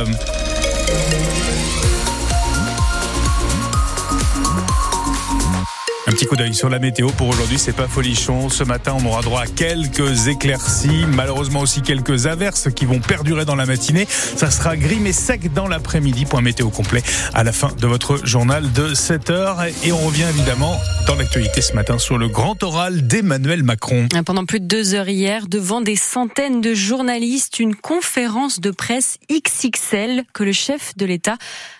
Um coup d'œil sur la météo pour aujourd'hui, c'est pas folichon. Ce matin, on aura droit à quelques éclaircies, malheureusement aussi quelques averses qui vont perdurer dans la matinée. Ça sera gris mais sec dans l'après-midi. Point météo complet à la fin de votre journal de 7 heures. Et on revient évidemment dans l'actualité ce matin sur le grand oral d'Emmanuel Macron. Pendant plus de deux heures hier, devant des centaines de journalistes, une conférence de presse XXL que le chef de l'État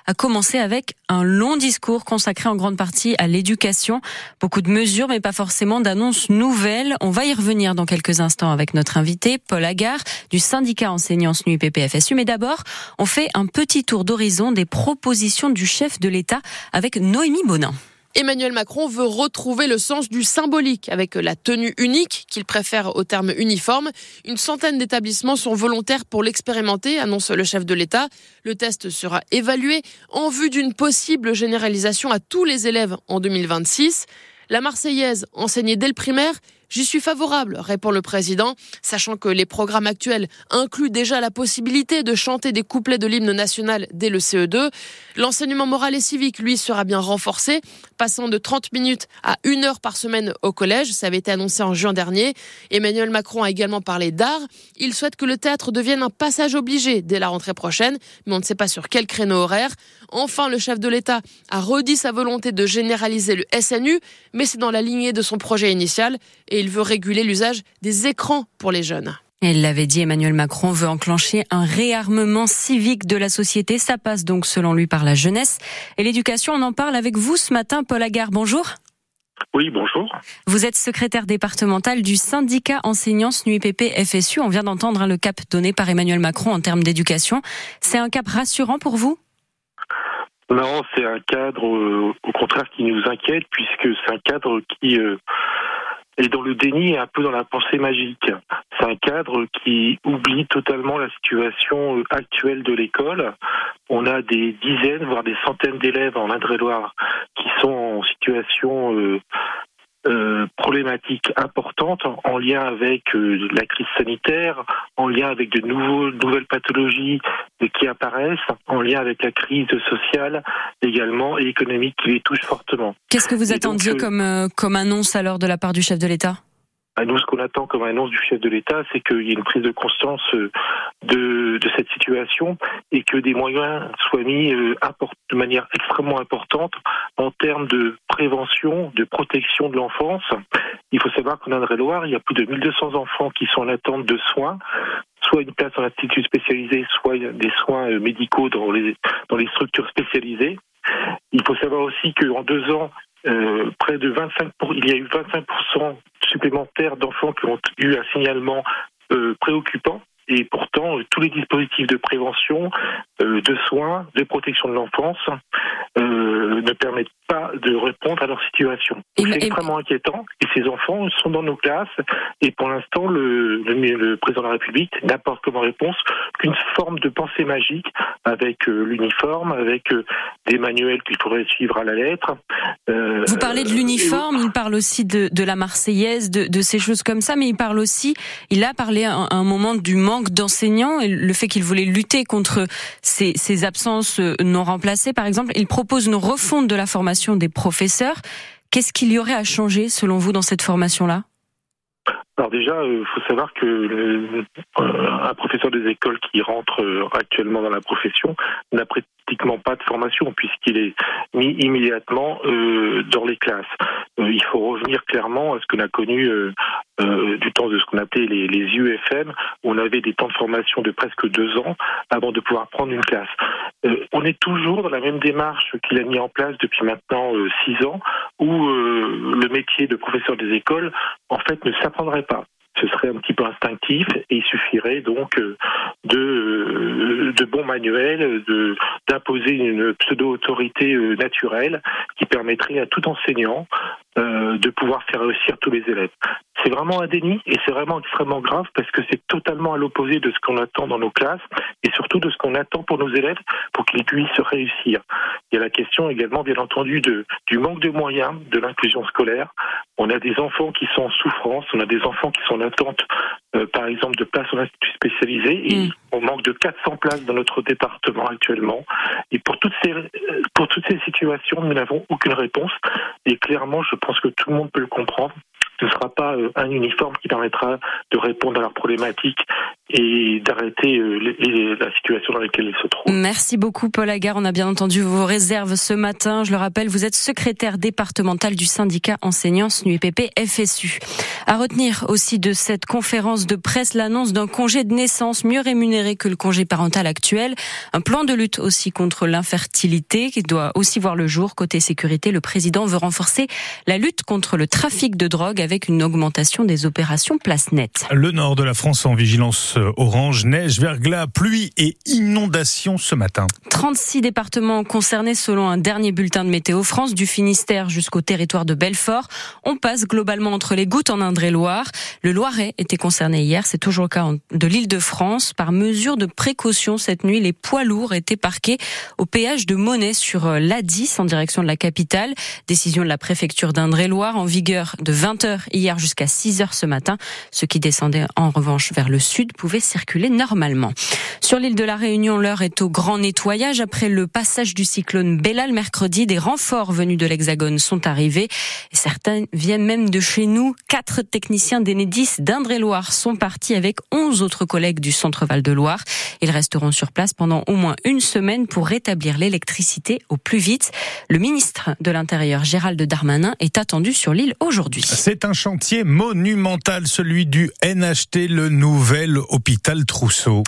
a commencé avec un long discours consacré en grande partie à l'éducation. Beaucoup de mesures, mais pas forcément d'annonces nouvelles. On va y revenir dans quelques instants avec notre invité, Paul Agar, du syndicat enseignants SNU PPFSU. Mais d'abord, on fait un petit tour d'horizon des propositions du chef de l'État avec Noémie Bonin. Emmanuel Macron veut retrouver le sens du symbolique avec la tenue unique qu'il préfère au terme uniforme. Une centaine d'établissements sont volontaires pour l'expérimenter, annonce le chef de l'État. Le test sera évalué en vue d'une possible généralisation à tous les élèves en 2026. La Marseillaise, enseignée dès le primaire, J'y suis favorable, répond le président, sachant que les programmes actuels incluent déjà la possibilité de chanter des couplets de l'hymne national dès le CE2. L'enseignement moral et civique, lui, sera bien renforcé, passant de 30 minutes à une heure par semaine au collège. Ça avait été annoncé en juin dernier. Emmanuel Macron a également parlé d'art. Il souhaite que le théâtre devienne un passage obligé dès la rentrée prochaine, mais on ne sait pas sur quel créneau horaire. Enfin, le chef de l'État a redit sa volonté de généraliser le SNU, mais c'est dans la lignée de son projet initial il veut réguler l'usage des écrans pour les jeunes. Elle l'avait dit, Emmanuel Macron veut enclencher un réarmement civique de la société. Ça passe donc, selon lui, par la jeunesse et l'éducation. On en parle avec vous ce matin, Paul Agar. Bonjour. Oui, bonjour. Vous êtes secrétaire départemental du syndicat enseignants NUIPP FSU. On vient d'entendre le cap donné par Emmanuel Macron en termes d'éducation. C'est un cap rassurant pour vous? Non, c'est un cadre, euh, au contraire, qui nous inquiète, puisque c'est un cadre qui euh, et dans le déni et un peu dans la pensée magique. C'est un cadre qui oublie totalement la situation euh, actuelle de l'école. On a des dizaines, voire des centaines d'élèves en Indre-et-Loire qui sont en situation euh, problématiques importantes en lien avec euh, la crise sanitaire, en lien avec de nouveaux, nouvelles pathologies qui apparaissent, en lien avec la crise sociale également et économique qui les touche fortement. Qu'est-ce que vous attendiez euh, comme, comme annonce alors de la part du chef de l'État? Nous, ce qu'on attend comme annonce du chef de l'État, c'est qu'il y ait une prise de conscience euh, de, cette situation et que des moyens soient mis euh, de manière extrêmement importante en termes de prévention, de protection de l'enfance. Il faut savoir qu'en Indre-et-Loire, il y a plus de 1200 enfants qui sont en attente de soins soit une place en institut spécialisé, soit des soins euh, médicaux dans les, structures spécialisées. Il faut savoir aussi qu'en deux ans, près de 25 pour, il y a eu 25 supplémentaires d'enfants qui ont eu un signalement euh, préoccupant et pourtant euh, tous les dispositifs de prévention, euh, de soins, de protection de l'enfance euh, ne permettent pas de répondre à leur situation. C'est extrêmement inquiétant et ces enfants sont dans nos classes et pour l'instant le, le, président de la République n'apporte comme réponse qu'une forme de pensée magique avec l'uniforme, avec des manuels qu'il faudrait suivre à la lettre. Vous parlez de l'uniforme, il parle aussi de, de la Marseillaise, de, de, ces choses comme ça, mais il parle aussi, il a parlé à un moment du manque d'enseignants et le fait qu'il voulait lutter contre ces, ces absences euh, non remplacées, par exemple, il propose une refonte de la formation des professeurs. Qu'est-ce qu'il y aurait à changer, selon vous, dans cette formation-là? Alors déjà, il euh, faut savoir que euh, un professeur des écoles qui rentre actuellement dans la profession n'a pratiquement pas de formation puisqu'il est mis immédiatement dans les classes. Il faut revenir clairement à ce qu'on a connu euh, du temps de ce qu'on appelait les, UFM, où on avait des temps de formation de presque deux ans avant de pouvoir prendre une classe. Euh, on est toujours dans la même démarche qu'il a mis en place depuis maintenant euh, six ans, où le métier de professeur des écoles, en fait, ne s'apprendrait pas ce serait un petit peu instinctif et il suffirait donc de, de bons manuels, d'imposer une pseudo-autorité naturelle qui permettrait à tout enseignant de pouvoir faire réussir tous les élèves. C'est vraiment un déni et c'est vraiment extrêmement grave parce que c'est totalement à l'opposé de ce qu'on attend dans nos classes et surtout de ce qu'on attend pour nos élèves pour qu'ils puissent réussir. Il y a la question également, bien entendu, de, du manque de moyens de l'inclusion scolaire. On a des enfants qui sont en souffrance, on a des enfants qui sont en attente, euh, par exemple, de places en institut spécialisé et mm. on manque de 400 places dans notre département actuellement. Et pour toutes ces, euh, pour toutes ces situations, nous n'avons aucune réponse. Et clairement, je pense que tout le monde peut le comprendre ne sera pas euh, un uniforme qui permettra de répondre à leurs problématiques et d'arrêter euh, la situation dans laquelle ils se trouvent. Merci beaucoup Paul Agar. On a bien entendu vos réserves ce matin. Je le rappelle, vous êtes secrétaire départemental du syndicat enseignants SNUEPP FSU. À retenir aussi de cette conférence de presse l'annonce d'un congé de naissance mieux rémunéré que le congé parental actuel. Un plan de lutte aussi contre l'infertilité qui doit aussi voir le jour. Côté sécurité, le président veut renforcer la lutte contre le trafic de drogue avec une augmentation des opérations place nette. Le nord de la France en vigilance orange, neige, verglas, pluie et inondations ce matin. 36 départements concernés selon un dernier bulletin de Météo France, du Finistère jusqu'au territoire de Belfort. On passe globalement entre les gouttes en Indre-et-Loire. Le Loiret était concerné hier, c'est toujours le cas de l'île de France. Par mesure de précaution, cette nuit, les poids lourds étaient parqués au péage de Monet sur euh, l'A10 en direction de la capitale. Décision de la préfecture d'Indre-et-Loire en vigueur de 20h hier jusqu'à 6h ce matin. Ceux qui descendaient en revanche vers le sud pouvaient circuler normalement. Sur l'île de la Réunion, l'heure est au grand nettoyage. Après le passage du cyclone Bellal mercredi, des renforts venus de l'Hexagone sont arrivés. Certains viennent même de chez nous. Quatre techniciens d'Enedis d'Indre-et-Loire sont partis avec 11 autres collègues du centre Val de Loire. Ils resteront sur place pendant au moins une semaine pour rétablir l'électricité au plus vite. Le ministre de l'Intérieur, Gérald Darmanin, est attendu sur l'île aujourd'hui. C'est un chantier monumental, celui du NHT, le nouvel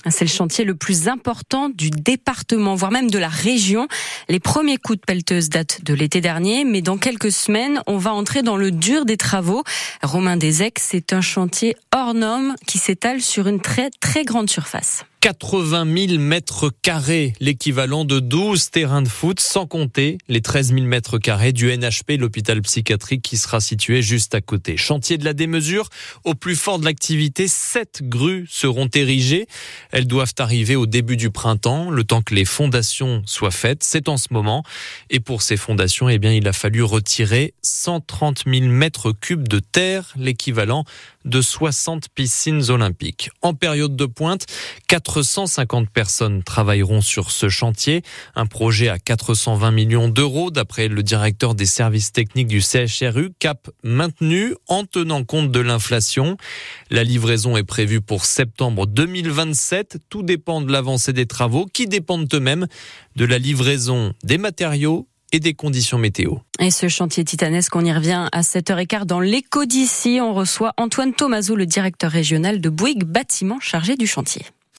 C'est le chantier le plus important du département, voire même de la région. Les premiers coups de pelleteuse datent de l'été dernier, mais dans quelques semaines, on va entrer dans le dur des travaux. Romain Desec, c'est un chantier hors norme qui s'étale sur une très très grande surface. 80 000 mètres carrés, l'équivalent de 12 terrains de foot, sans compter les 13 000 mètres carrés du NHP, l'hôpital psychiatrique qui sera situé juste à côté. Chantier de la démesure, au plus fort de l'activité, sept grues seront érigées. Elles doivent arriver au début du printemps, le temps que les fondations soient faites. C'est en ce moment. Et pour ces fondations, eh bien, il a fallu retirer 130 000 mètres cubes de terre, l'équivalent de 60 piscines olympiques. En période de pointe, 450 personnes travailleront sur ce chantier, un projet à 420 millions d'euros d'après le directeur des services techniques du CHRU, cap maintenu en tenant compte de l'inflation. La livraison est prévue pour septembre 2027. Tout dépend de l'avancée des travaux qui dépendent eux-mêmes de la livraison des matériaux et des conditions météo. Et ce chantier titanesque, on y revient à 7h15 dans l'écho d'ici. On reçoit Antoine Tomazo, le directeur régional de Bouygues Bâtiment chargé du chantier.